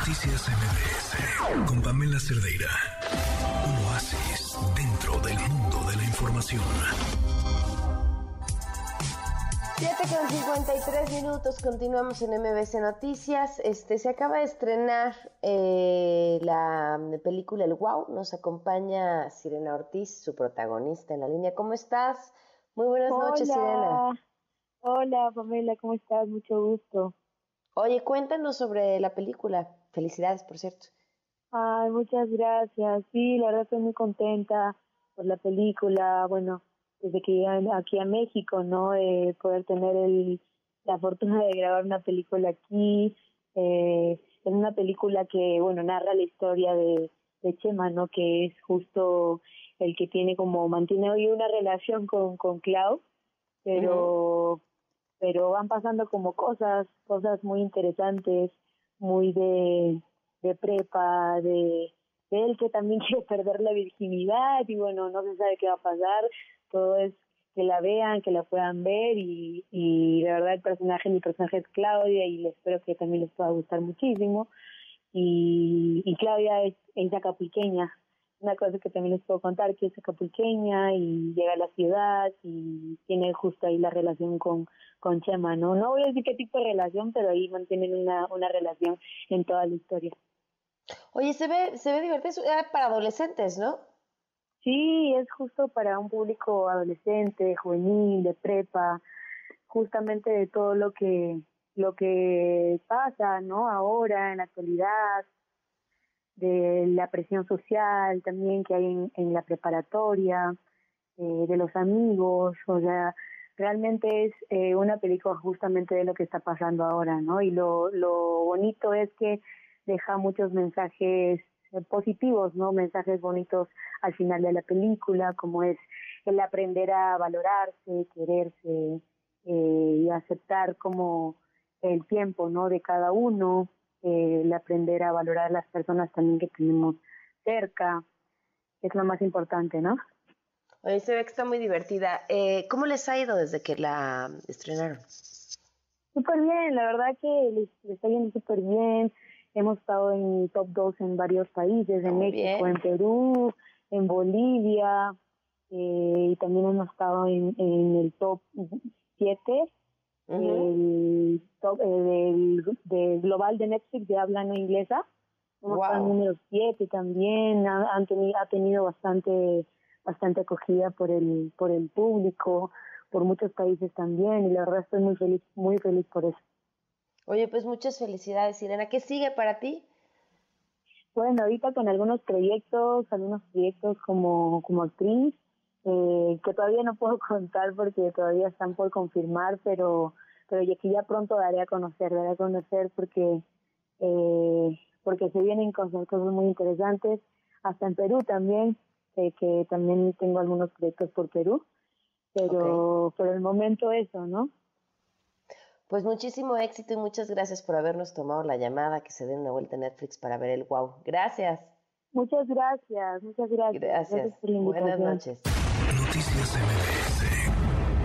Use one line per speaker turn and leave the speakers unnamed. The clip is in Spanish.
Noticias MBS con Pamela Cerdeira. Un oasis dentro del mundo de la información.
7 con 53 minutos, continuamos en MBC Noticias. Este se acaba de estrenar eh, la película El Wow. Nos acompaña Sirena Ortiz, su protagonista en la línea. ¿Cómo estás? Muy buenas noches, Sirena.
Hola, Pamela, ¿cómo estás? Mucho gusto.
Oye, cuéntanos sobre la película. Felicidades, por cierto.
Ay, muchas gracias. Sí, la verdad estoy muy contenta por la película. Bueno, desde que llegué aquí a México, ¿no? Eh, poder tener el, la fortuna de grabar una película aquí. Eh, es una película que, bueno, narra la historia de, de Chema, ¿no? Que es justo el que tiene como, mantiene hoy una relación con, con Clau, pero pero van pasando como cosas, cosas muy interesantes, muy de, prepa, de, él que también quiere perder la virginidad y bueno, no se sabe qué va a pasar, todo es que la vean, que la puedan ver y, y de verdad el personaje, mi personaje es Claudia y espero que también les pueda gustar muchísimo. Y, Claudia es, es acapulqueña, una cosa que también les puedo contar, que es acapulqueña y llega a la ciudad y tiene justo ahí la relación con, con Chema, ¿no? No voy a decir qué tipo de relación, pero ahí mantienen una, una relación en toda la historia.
Oye, se ve, se ve divertido, para adolescentes, ¿no?
Sí, es justo para un público adolescente, juvenil, de prepa, justamente de todo lo que lo que pasa, ¿no? Ahora en la actualidad, de la presión social también que hay en, la preparatoria, eh, de los amigos, o sea, realmente es eh, una película justamente de lo que está pasando ahora, ¿no? Y lo, lo bonito es que deja muchos mensajes eh, positivos, ¿no? Mensajes bonitos al final de la película, como es el aprender a valorarse, quererse eh, y aceptar como el tiempo, ¿no? De cada uno, el aprender a valorar a las personas también que tenemos cerca, es lo más importante, ¿no?
Oye, se ve que está muy divertida. Eh, ¿Cómo les ha ido desde que la estrenaron?
Súper bien, la verdad que les, está yendo súper bien. Hemos estado en top 2 en varios países, en México, en Perú, en Bolivia, eh, y también hemos estado en, en el top 7 el top, eh, del, global de Netflix de habla no inglesa. Hemos estado en número 7 también, ha, han tenido, ha tenido bastante bastante acogida por el por el público, por muchos países también y la verdad estoy muy feliz muy feliz por eso.
Oye, pues muchas felicidades, Irena. ¿Qué sigue para ti?
Bueno, ahorita con algunos proyectos, algunos proyectos como como actriz, eh, que todavía no puedo contar porque todavía están por confirmar, pero pero ya que ya pronto daré a conocer, daré a conocer porque eh, porque se vienen cosas, cosas muy interesantes, hasta en Perú también, que también tengo algunos proyectos por Perú, pero por el momento eso, ¿no?
Pues muchísimo éxito y muchas gracias por habernos tomado la llamada, que se den una vuelta a Netflix para ver el wow. Gracias.
Muchas gracias, muchas gracias.
Gracias. Buenas noches.
Noticias MBS